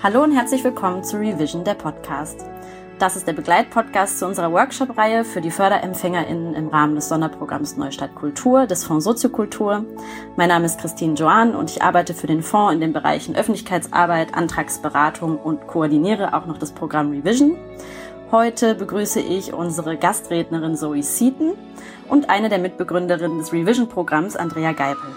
Hallo und herzlich willkommen zu Revision, der Podcast. Das ist der Begleitpodcast zu unserer Workshop-Reihe für die FörderempfängerInnen im Rahmen des Sonderprogramms Neustadt Kultur des Fonds Soziokultur. Mein Name ist Christine Joan und ich arbeite für den Fonds in den Bereichen Öffentlichkeitsarbeit, Antragsberatung und koordiniere auch noch das Programm Revision. Heute begrüße ich unsere Gastrednerin Zoe Seaton und eine der Mitbegründerinnen des Revision-Programms, Andrea Geipel.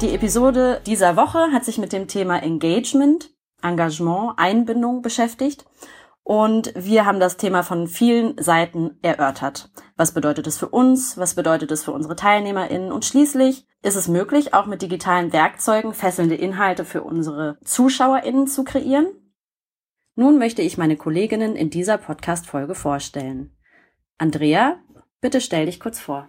Die Episode dieser Woche hat sich mit dem Thema Engagement, Engagement, Einbindung beschäftigt. Und wir haben das Thema von vielen Seiten erörtert. Was bedeutet es für uns? Was bedeutet es für unsere TeilnehmerInnen? Und schließlich ist es möglich, auch mit digitalen Werkzeugen fesselnde Inhalte für unsere ZuschauerInnen zu kreieren? Nun möchte ich meine Kolleginnen in dieser Podcast-Folge vorstellen. Andrea, bitte stell dich kurz vor.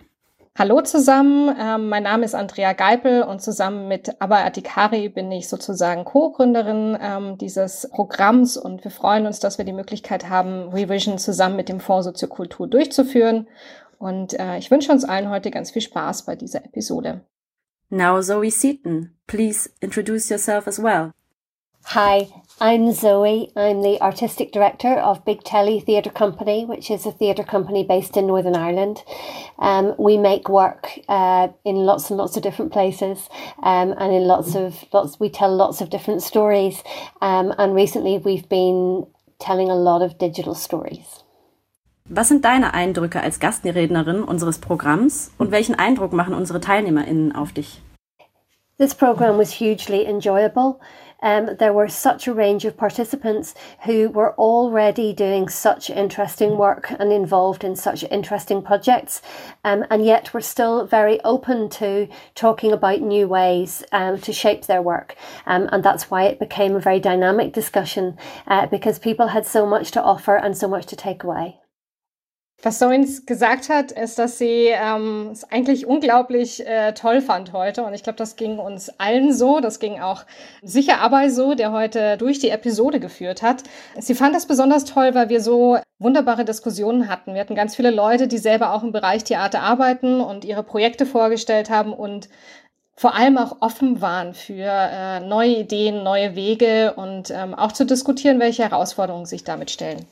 Hallo zusammen, ähm, mein Name ist Andrea Geipel und zusammen mit Abba Atikari bin ich sozusagen Co-Gründerin ähm, dieses Programms und wir freuen uns, dass wir die Möglichkeit haben, Revision zusammen mit dem Fonds Soziokultur durchzuführen. Und äh, ich wünsche uns allen heute ganz viel Spaß bei dieser Episode. Now Zoe Seaton, please introduce yourself as well. Hi, I'm Zoe. I'm the artistic director of Big Telly Theatre Company, which is a theatre company based in Northern Ireland. Um, we make work uh, in lots and lots of different places, um, and in lots of lots. We tell lots of different stories, um, and recently we've been telling a lot of digital stories. Was sind deine Eindrücke als Gastrednerin unseres Programms und welchen Eindruck machen unsere TeilnehmerInnen auf dich? This program was hugely enjoyable. Um, there were such a range of participants who were already doing such interesting work and involved in such interesting projects, um, and yet were still very open to talking about new ways um, to shape their work. Um, and that's why it became a very dynamic discussion uh, because people had so much to offer and so much to take away. Was Soins gesagt hat, ist, dass sie ähm, es eigentlich unglaublich äh, toll fand heute. Und ich glaube, das ging uns allen so. Das ging auch sicher aber so, der heute durch die Episode geführt hat. Sie fand das besonders toll, weil wir so wunderbare Diskussionen hatten. Wir hatten ganz viele Leute, die selber auch im Bereich Theater arbeiten und ihre Projekte vorgestellt haben und vor allem auch offen waren für äh, neue Ideen, neue Wege und ähm, auch zu diskutieren, welche Herausforderungen sich damit stellen.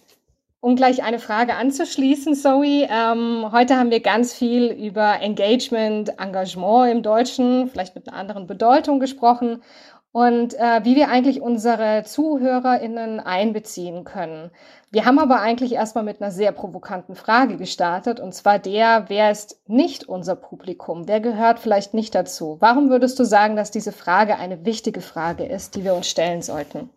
Um gleich eine Frage anzuschließen, Zoe. Ähm, heute haben wir ganz viel über Engagement, Engagement im Deutschen, vielleicht mit einer anderen Bedeutung gesprochen und äh, wie wir eigentlich unsere ZuhörerInnen einbeziehen können. Wir haben aber eigentlich erstmal mit einer sehr provokanten Frage gestartet und zwar der, wer ist nicht unser Publikum? Wer gehört vielleicht nicht dazu? Warum würdest du sagen, dass diese Frage eine wichtige Frage ist, die wir uns stellen sollten?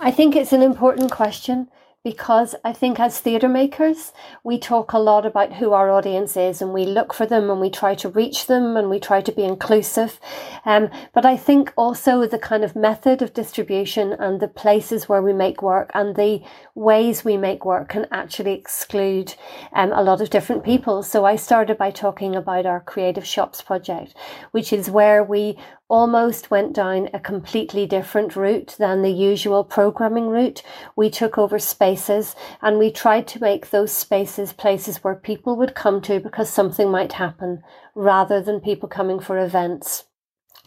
I think it's an important question. Because I think as theatre makers, we talk a lot about who our audience is and we look for them and we try to reach them and we try to be inclusive. Um, but I think also the kind of method of distribution and the places where we make work and the ways we make work can actually exclude um, a lot of different people. So I started by talking about our Creative Shops project, which is where we almost went down a completely different route than the usual programming route. We took over spaces and we tried to make those spaces places where people would come to because something might happen rather than people coming for events.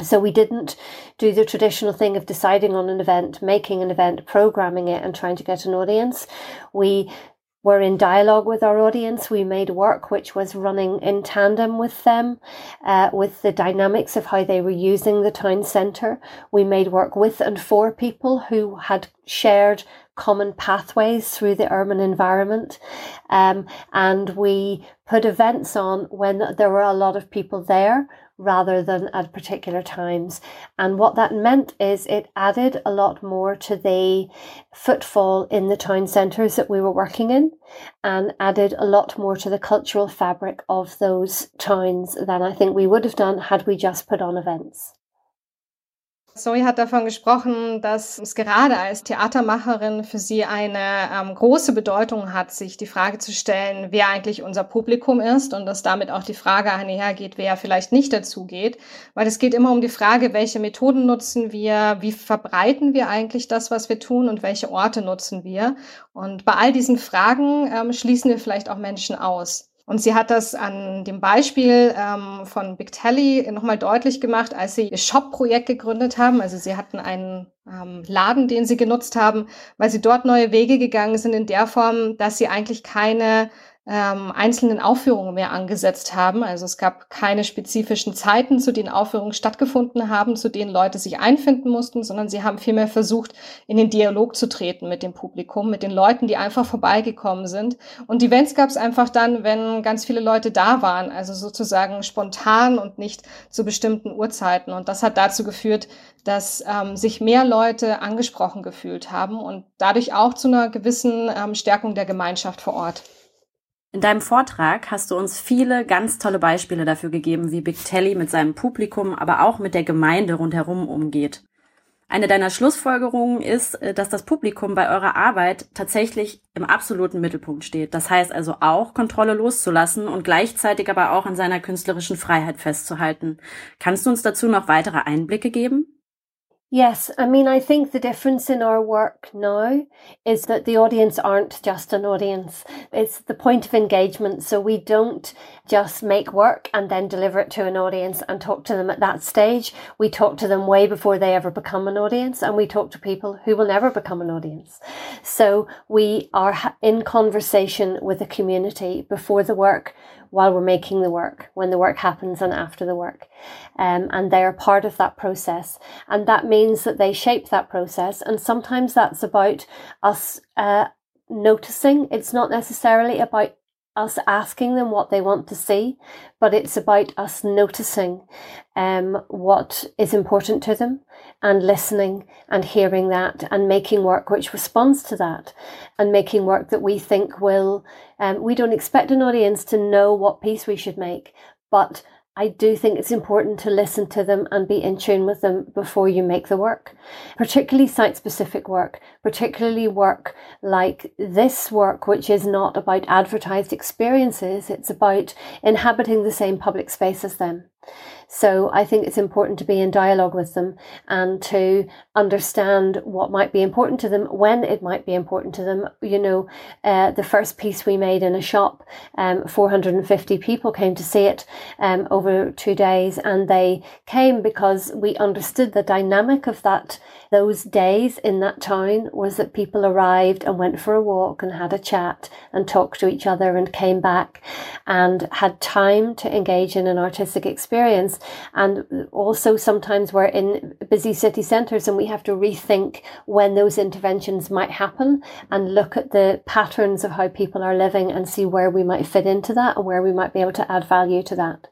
So we didn't do the traditional thing of deciding on an event, making an event, programming it and trying to get an audience. We were in dialogue with our audience. We made work which was running in tandem with them, uh, with the dynamics of how they were using the town centre. We made work with and for people who had shared common pathways through the urban environment. Um, and we put events on when there were a lot of people there rather than at particular times. And what that meant is it added a lot more to the footfall in the town centres that we were working in and added a lot more to the cultural fabric of those towns than I think we would have done had we just put on events. Zoe hat davon gesprochen, dass es gerade als Theatermacherin für sie eine ähm, große Bedeutung hat, sich die Frage zu stellen, wer eigentlich unser Publikum ist und dass damit auch die Frage einhergeht, wer vielleicht nicht dazu geht. Weil es geht immer um die Frage, welche Methoden nutzen wir, wie verbreiten wir eigentlich das, was wir tun und welche Orte nutzen wir. Und bei all diesen Fragen ähm, schließen wir vielleicht auch Menschen aus. Und sie hat das an dem Beispiel ähm, von Big Tally nochmal deutlich gemacht, als sie ihr Shop-Projekt gegründet haben. Also sie hatten einen ähm, Laden, den sie genutzt haben, weil sie dort neue Wege gegangen sind in der Form, dass sie eigentlich keine ähm, einzelnen Aufführungen mehr angesetzt haben. Also es gab keine spezifischen Zeiten, zu denen Aufführungen stattgefunden haben, zu denen Leute sich einfinden mussten, sondern sie haben vielmehr versucht, in den Dialog zu treten mit dem Publikum, mit den Leuten, die einfach vorbeigekommen sind. Und Events gab es einfach dann, wenn ganz viele Leute da waren, also sozusagen spontan und nicht zu bestimmten Uhrzeiten. Und das hat dazu geführt, dass ähm, sich mehr Leute angesprochen gefühlt haben und dadurch auch zu einer gewissen ähm, Stärkung der Gemeinschaft vor Ort. In deinem Vortrag hast du uns viele ganz tolle Beispiele dafür gegeben, wie Big Telly mit seinem Publikum, aber auch mit der Gemeinde rundherum umgeht. Eine deiner Schlussfolgerungen ist, äh, dass das Publikum bei eurer Arbeit tatsächlich im absoluten Mittelpunkt steht. Das heißt also auch, Kontrolle loszulassen und gleichzeitig aber auch an seiner künstlerischen Freiheit festzuhalten. Kannst du uns dazu noch weitere Einblicke geben? Yes, I mean, I think the difference in our work now is that the audience aren't just an audience. It's the point of engagement. So we don't just make work and then deliver it to an audience and talk to them at that stage. We talk to them way before they ever become an audience and we talk to people who will never become an audience. So we are in conversation with the community before the work while we're making the work, when the work happens and after the work. Um, and they are part of that process. And that means that they shape that process. And sometimes that's about us uh, noticing. It's not necessarily about us asking them what they want to see, but it's about us noticing um, what is important to them and listening and hearing that and making work which responds to that and making work that we think will. Um, we don't expect an audience to know what piece we should make, but I do think it's important to listen to them and be in tune with them before you make the work, particularly site specific work, particularly work like this work, which is not about advertised experiences, it's about inhabiting the same public space as them. So I think it's important to be in dialogue with them and to understand what might be important to them, when it might be important to them. You know, uh, the first piece we made in a shop, um, 450 people came to see it um, over two days, and they came because we understood the dynamic of that those days in that town was that people arrived and went for a walk and had a chat and talked to each other and came back and had time to engage in an artistic experience. And also sometimes we're in busy city centres and we have to rethink when those interventions might happen and look at the patterns of how people are living and see where we might fit into that and where we might be able to add value to that.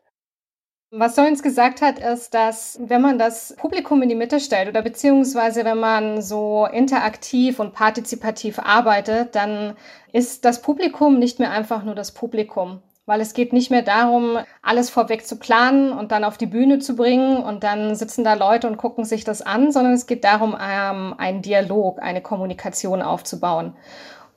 Was Soins gesagt hat, ist, dass wenn man das Publikum in die Mitte stellt oder beziehungsweise wenn man so interaktiv und partizipativ arbeitet, dann ist das Publikum nicht mehr einfach nur das Publikum. Weil es geht nicht mehr darum, alles vorweg zu planen und dann auf die Bühne zu bringen und dann sitzen da Leute und gucken sich das an, sondern es geht darum, ähm, einen Dialog, eine Kommunikation aufzubauen.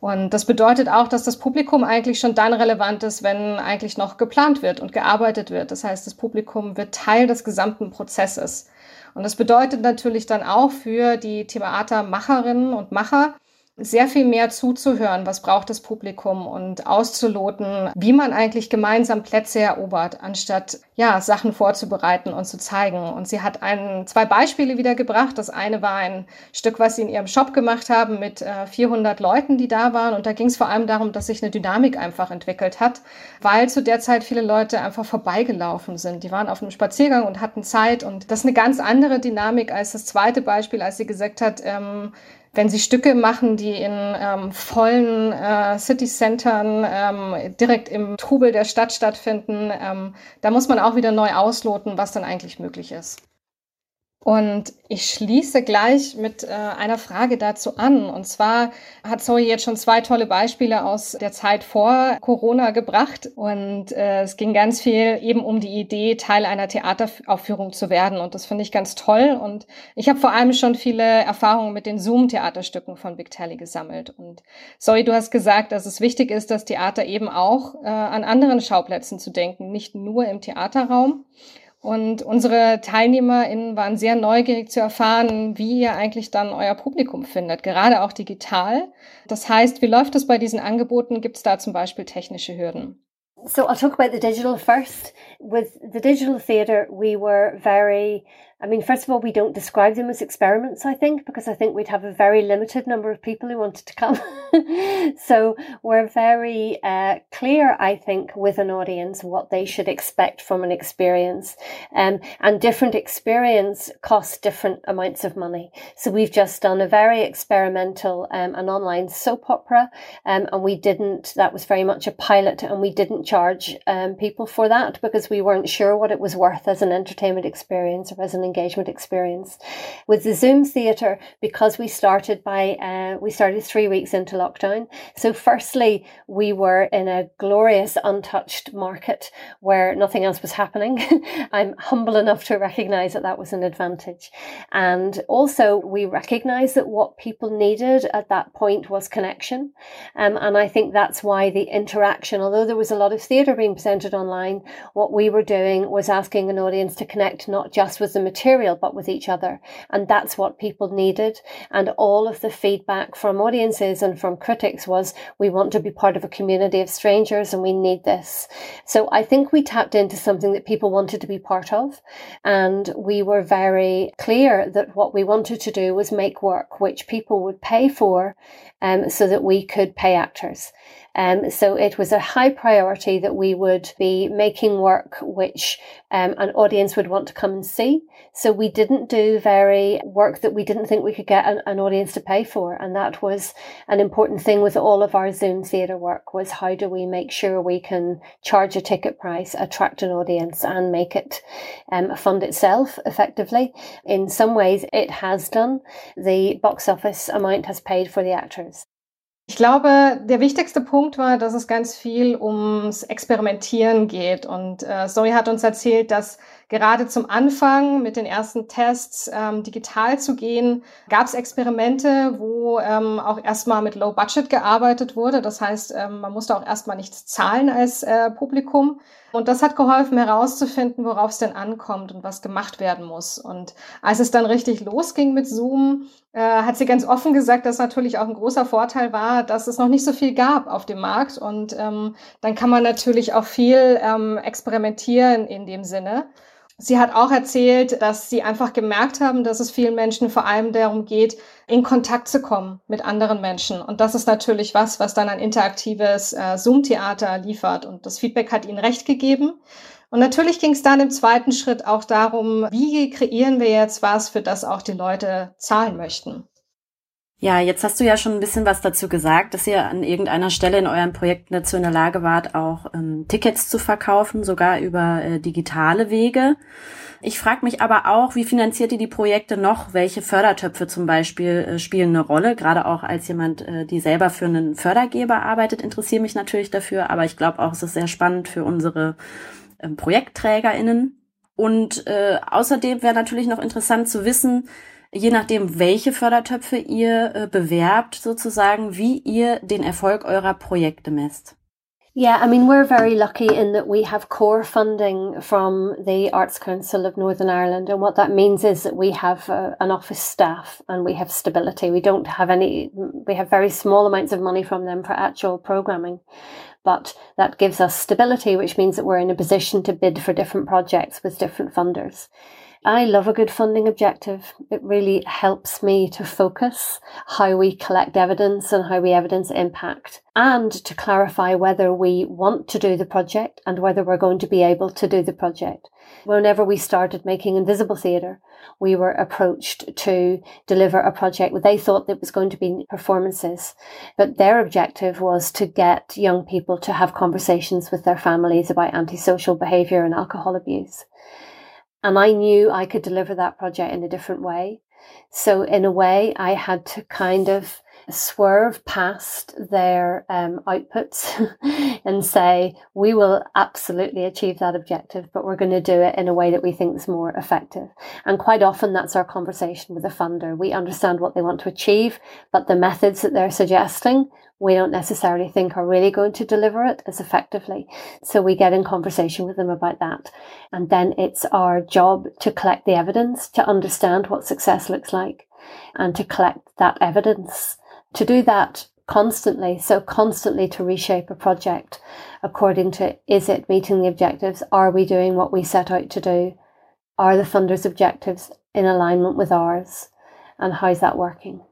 Und das bedeutet auch, dass das Publikum eigentlich schon dann relevant ist, wenn eigentlich noch geplant wird und gearbeitet wird. Das heißt, das Publikum wird Teil des gesamten Prozesses. Und das bedeutet natürlich dann auch für die Theatermacherinnen und Macher, sehr viel mehr zuzuhören, was braucht das Publikum und auszuloten, wie man eigentlich gemeinsam Plätze erobert, anstatt ja Sachen vorzubereiten und zu zeigen. Und sie hat ein, zwei Beispiele wiedergebracht. Das eine war ein Stück, was sie in ihrem Shop gemacht haben mit äh, 400 Leuten, die da waren. Und da ging es vor allem darum, dass sich eine Dynamik einfach entwickelt hat, weil zu der Zeit viele Leute einfach vorbeigelaufen sind. Die waren auf einem Spaziergang und hatten Zeit. Und das ist eine ganz andere Dynamik als das zweite Beispiel, als sie gesagt hat, ähm, wenn sie Stücke machen, die in ähm, vollen äh, City-Centern ähm, direkt im Trubel der Stadt stattfinden, ähm, da muss man auch wieder neu ausloten, was dann eigentlich möglich ist. Und ich schließe gleich mit äh, einer Frage dazu an. Und zwar hat Zoe jetzt schon zwei tolle Beispiele aus der Zeit vor Corona gebracht. Und äh, es ging ganz viel eben um die Idee, Teil einer Theateraufführung zu werden. Und das finde ich ganz toll. Und ich habe vor allem schon viele Erfahrungen mit den Zoom-Theaterstücken von Big Tally gesammelt. Und Zoe, du hast gesagt, dass es wichtig ist, das Theater eben auch äh, an anderen Schauplätzen zu denken, nicht nur im Theaterraum. Und unsere TeilnehmerInnen waren sehr neugierig zu erfahren, wie ihr eigentlich dann euer Publikum findet, gerade auch digital. Das heißt, wie läuft es bei diesen Angeboten? Gibt es da zum Beispiel technische Hürden? So I'll talk about the digital first. With the digital theatre, we were very I mean, first of all, we don't describe them as experiments, I think, because I think we'd have a very limited number of people who wanted to come. so we're very uh, clear, I think, with an audience what they should expect from an experience. Um, and different experience costs different amounts of money. So we've just done a very experimental um, online soap opera, um, and we didn't, that was very much a pilot, and we didn't charge um, people for that because we weren't sure what it was worth as an entertainment experience or as an engagement experience. With the Zoom theatre, because we started by, uh, we started three weeks into lockdown. So firstly, we were in a glorious untouched market where nothing else was happening. I'm humble enough to recognize that that was an advantage. And also we recognised that what people needed at that point was connection. Um, and I think that's why the interaction, although there was a lot of theatre being presented online, what we were doing was asking an audience to connect not just with the material, but with each other. And that's what people needed. And all of the feedback from audiences and from critics was, we want to be part of a community of strangers and we need this. So I think we tapped into something that people wanted to be part of. And we were very clear that what we wanted to do was make work which people would pay for um, so that we could pay actors. Um, so it was a high priority that we would be making work which um, an audience would want to come and see. So we didn't do very work that we didn't think we could get an, an audience to pay for. And that was an important thing with all of our Zoom theatre work was how do we make sure we can charge a ticket price, attract an audience and make it um, fund itself effectively. In some ways it has done. The box office amount has paid for the actors. Ich glaube, der wichtigste Punkt war, dass es ganz viel ums Experimentieren geht. Und äh, Zoe hat uns erzählt, dass gerade zum Anfang mit den ersten Tests ähm, digital zu gehen, gab es Experimente, wo ähm, auch erstmal mit Low Budget gearbeitet wurde. Das heißt, ähm, man musste auch erstmal nichts zahlen als äh, Publikum. Und das hat geholfen herauszufinden, worauf es denn ankommt und was gemacht werden muss. Und als es dann richtig losging mit Zoom, äh, hat sie ganz offen gesagt, dass natürlich auch ein großer Vorteil war, dass es noch nicht so viel gab auf dem Markt. Und ähm, dann kann man natürlich auch viel ähm, experimentieren in dem Sinne. Sie hat auch erzählt, dass sie einfach gemerkt haben, dass es vielen Menschen vor allem darum geht, in Kontakt zu kommen mit anderen Menschen. Und das ist natürlich was, was dann ein interaktives äh, Zoom-Theater liefert. Und das Feedback hat ihnen recht gegeben. Und natürlich ging es dann im zweiten Schritt auch darum, wie kreieren wir jetzt was, für das auch die Leute zahlen möchten. Ja, jetzt hast du ja schon ein bisschen was dazu gesagt, dass ihr an irgendeiner Stelle in eurem Projekt dazu in der Lage wart, auch ähm, Tickets zu verkaufen, sogar über äh, digitale Wege. Ich frage mich aber auch, wie finanziert ihr die Projekte noch? Welche Fördertöpfe zum Beispiel äh, spielen eine Rolle? Gerade auch als jemand, äh, die selber für einen Fördergeber arbeitet, interessiere mich natürlich dafür. Aber ich glaube auch, es ist sehr spannend für unsere ähm, ProjektträgerInnen. Und äh, außerdem wäre natürlich noch interessant zu wissen, je nachdem, welche Fördertöpfe ihr äh, bewerbt, sozusagen, wie ihr den Erfolg eurer Projekte messt. Yeah, I mean, we're very lucky in that we have core funding from the Arts Council of Northern Ireland. And what that means is that we have uh, an office staff and we have stability. We don't have any, we have very small amounts of money from them for actual programming. But that gives us stability, which means that we're in a position to bid for different projects with different funders. I love a good funding objective. It really helps me to focus how we collect evidence and how we evidence impact and to clarify whether we want to do the project and whether we're going to be able to do the project. Whenever we started making Invisible Theatre, we were approached to deliver a project where they thought that was going to be performances, but their objective was to get young people to have conversations with their families about antisocial behaviour and alcohol abuse. And I knew I could deliver that project in a different way. So in a way, I had to kind of swerve past their um, outputs and say, we will absolutely achieve that objective, but we're going to do it in a way that we think is more effective. And quite often that's our conversation with the funder. We understand what they want to achieve, but the methods that they're suggesting, we don't necessarily think are really going to deliver it as effectively. So we get in conversation with them about that. And then it's our job to collect the evidence, to understand what success looks like and to collect that evidence to do that constantly, so constantly to reshape a project according to is it meeting the objectives? Are we doing what we set out to do? Are the funders' objectives in alignment with ours? And how's that working?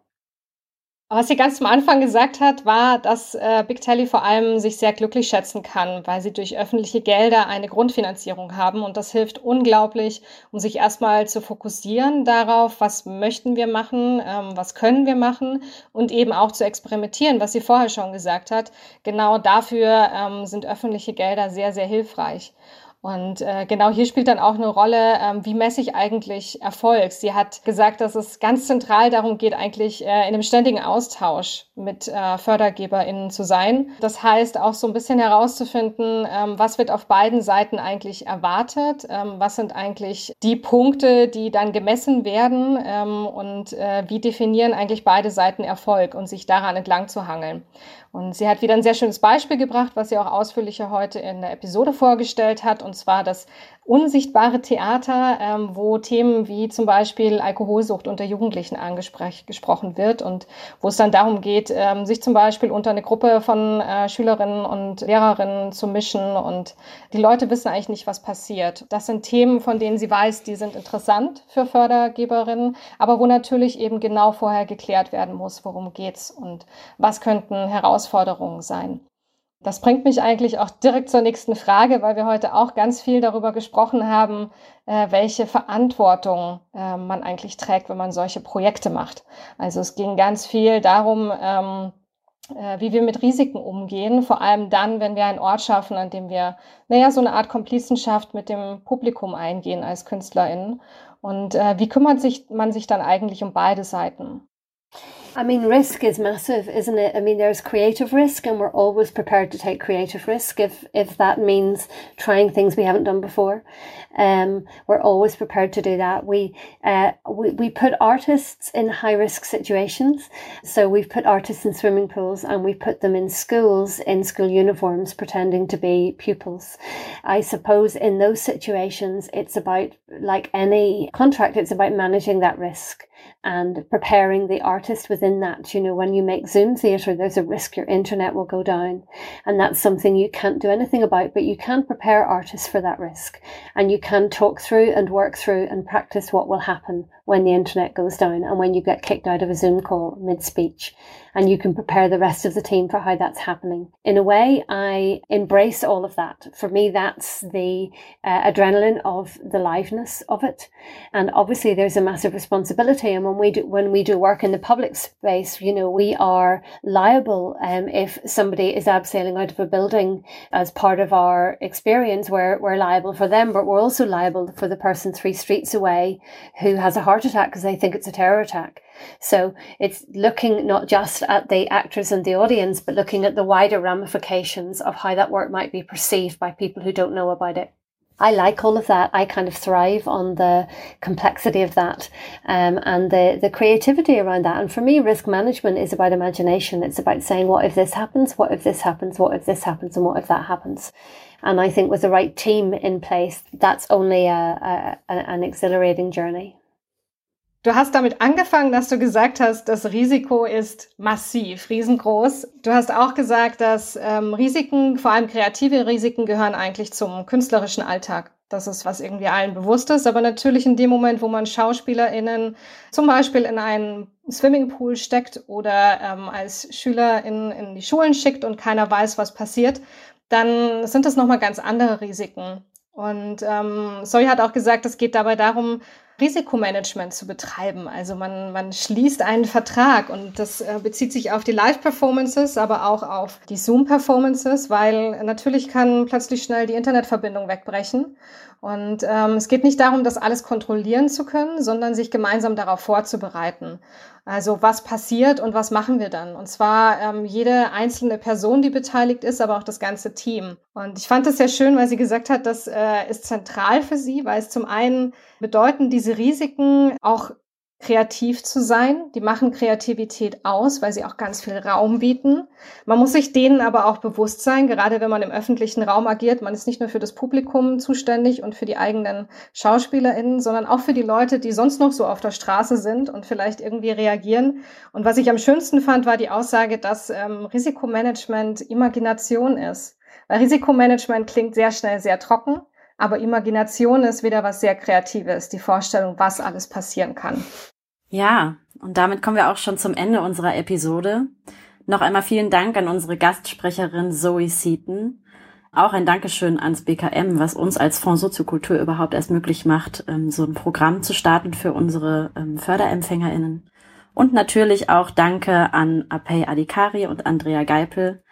Was sie ganz am Anfang gesagt hat, war, dass äh, Big Telly vor allem sich sehr glücklich schätzen kann, weil sie durch öffentliche Gelder eine Grundfinanzierung haben. Und das hilft unglaublich, um sich erstmal zu fokussieren darauf, was möchten wir machen, ähm, was können wir machen und eben auch zu experimentieren, was sie vorher schon gesagt hat. Genau dafür ähm, sind öffentliche Gelder sehr, sehr hilfreich. Und äh, genau hier spielt dann auch eine Rolle, ähm, wie messe ich eigentlich Erfolg. Sie hat gesagt, dass es ganz zentral darum geht, eigentlich äh, in einem ständigen Austausch mit äh, FördergeberInnen zu sein. Das heißt auch so ein bisschen herauszufinden, ähm, was wird auf beiden Seiten eigentlich erwartet, ähm, was sind eigentlich die Punkte, die dann gemessen werden ähm, und äh, wie definieren eigentlich beide Seiten Erfolg und sich daran entlang zu hangeln. Und sie hat wieder ein sehr schönes Beispiel gebracht, was sie auch ausführlicher heute in der Episode vorgestellt hat, und zwar das unsichtbare Theater, ähm, wo Themen wie zum Beispiel Alkoholsucht unter Jugendlichen angesprochen wird und wo es dann darum geht, ähm, sich zum Beispiel unter eine Gruppe von äh, Schülerinnen und Lehrerinnen zu mischen und die Leute wissen eigentlich nicht, was passiert. Das sind Themen, von denen sie weiß, die sind interessant für Fördergeberinnen, aber wo natürlich eben genau vorher geklärt werden muss, worum geht's und was könnten Herausforderungen sein. Das bringt mich eigentlich auch direkt zur nächsten Frage, weil wir heute auch ganz viel darüber gesprochen haben, äh, welche Verantwortung äh, man eigentlich trägt, wenn man solche Projekte macht. Also es ging ganz viel darum, ähm, äh, wie wir mit Risiken umgehen, vor allem dann, wenn wir einen Ort schaffen, an dem wir, naja, so eine Art Komplizenschaft mit dem Publikum eingehen als KünstlerInnen. Und äh, wie kümmert sich man sich dann eigentlich um beide Seiten? I mean, risk is massive, isn't it? I mean, there's creative risk, and we're always prepared to take creative risk if if that means trying things we haven't done before. Um, we're always prepared to do that. We uh, we we put artists in high risk situations. So we've put artists in swimming pools, and we've put them in schools in school uniforms, pretending to be pupils. I suppose in those situations, it's about like any contract. It's about managing that risk and preparing the artist within that. You know, when you make Zoom theatre, there's a risk your internet will go down. And that's something you can't do anything about, but you can prepare artists for that risk. And you can talk through and work through and practice what will happen when the internet goes down and when you get kicked out of a Zoom call mid speech. And you can prepare the rest of the team for how that's happening. In a way, I embrace all of that. For me, that's the uh, adrenaline of the liveness of it. And obviously, there's a massive responsibility. And when we do, when we do work in the public space, you know, we are liable um, if somebody is abseiling out of a building as part of our experience, we're, we're liable for them, but we're also liable for the person three streets away who has a heart attack because they think it's a terror attack. So it's looking not just at the actors and the audience, but looking at the wider ramifications of how that work might be perceived by people who don't know about it. I like all of that. I kind of thrive on the complexity of that um, and the, the creativity around that. And for me, risk management is about imagination. It's about saying, what if this happens? What if this happens? What if this happens? And what if that happens? And I think with the right team in place, that's only a, a, an exhilarating journey. Du hast damit angefangen, dass du gesagt hast, das Risiko ist massiv, riesengroß. Du hast auch gesagt, dass ähm, Risiken, vor allem kreative Risiken, gehören eigentlich zum künstlerischen Alltag. Das ist, was irgendwie allen bewusst ist. Aber natürlich in dem Moment, wo man SchauspielerInnen zum Beispiel in einen Swimmingpool steckt oder ähm, als Schüler in, in die Schulen schickt und keiner weiß, was passiert, dann sind das nochmal ganz andere Risiken. Und ähm, Soy hat auch gesagt, es geht dabei darum, Risikomanagement zu betreiben. Also man, man schließt einen Vertrag und das äh, bezieht sich auf die Live-Performances, aber auch auf die Zoom-Performances, weil natürlich kann plötzlich schnell die Internetverbindung wegbrechen. Und ähm, es geht nicht darum, das alles kontrollieren zu können, sondern sich gemeinsam darauf vorzubereiten. Also was passiert und was machen wir dann? Und zwar ähm, jede einzelne Person, die beteiligt ist, aber auch das ganze Team. Und ich fand es sehr schön, weil sie gesagt hat, das äh, ist zentral für sie, weil es zum einen bedeuten diese Risiken auch kreativ zu sein. Die machen Kreativität aus, weil sie auch ganz viel Raum bieten. Man muss sich denen aber auch bewusst sein, gerade wenn man im öffentlichen Raum agiert. Man ist nicht nur für das Publikum zuständig und für die eigenen SchauspielerInnen, sondern auch für die Leute, die sonst noch so auf der Straße sind und vielleicht irgendwie reagieren. Und was ich am schönsten fand, war die Aussage, dass ähm, Risikomanagement Imagination ist. Weil Risikomanagement klingt sehr schnell sehr trocken. Aber Imagination ist wieder was sehr Kreatives, die Vorstellung, was alles passieren kann. Ja, und damit kommen wir auch schon zum Ende unserer Episode. Noch einmal vielen Dank an unsere Gastsprecherin Zoe Seaton. Auch ein Dankeschön ans BKM, was uns als Fonds Soziokultur überhaupt erst möglich macht, ähm, so ein Programm zu starten für unsere ähm, FörderempfängerInnen. Und natürlich auch Danke an Apey Adikari und Andrea Geipel,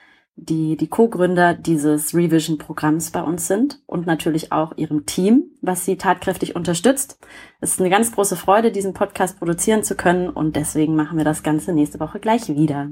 die die Co-Gründer dieses Revision-Programms bei uns sind und natürlich auch ihrem Team, was sie tatkräftig unterstützt. Es ist eine ganz große Freude, diesen Podcast produzieren zu können und deswegen machen wir das Ganze nächste Woche gleich wieder.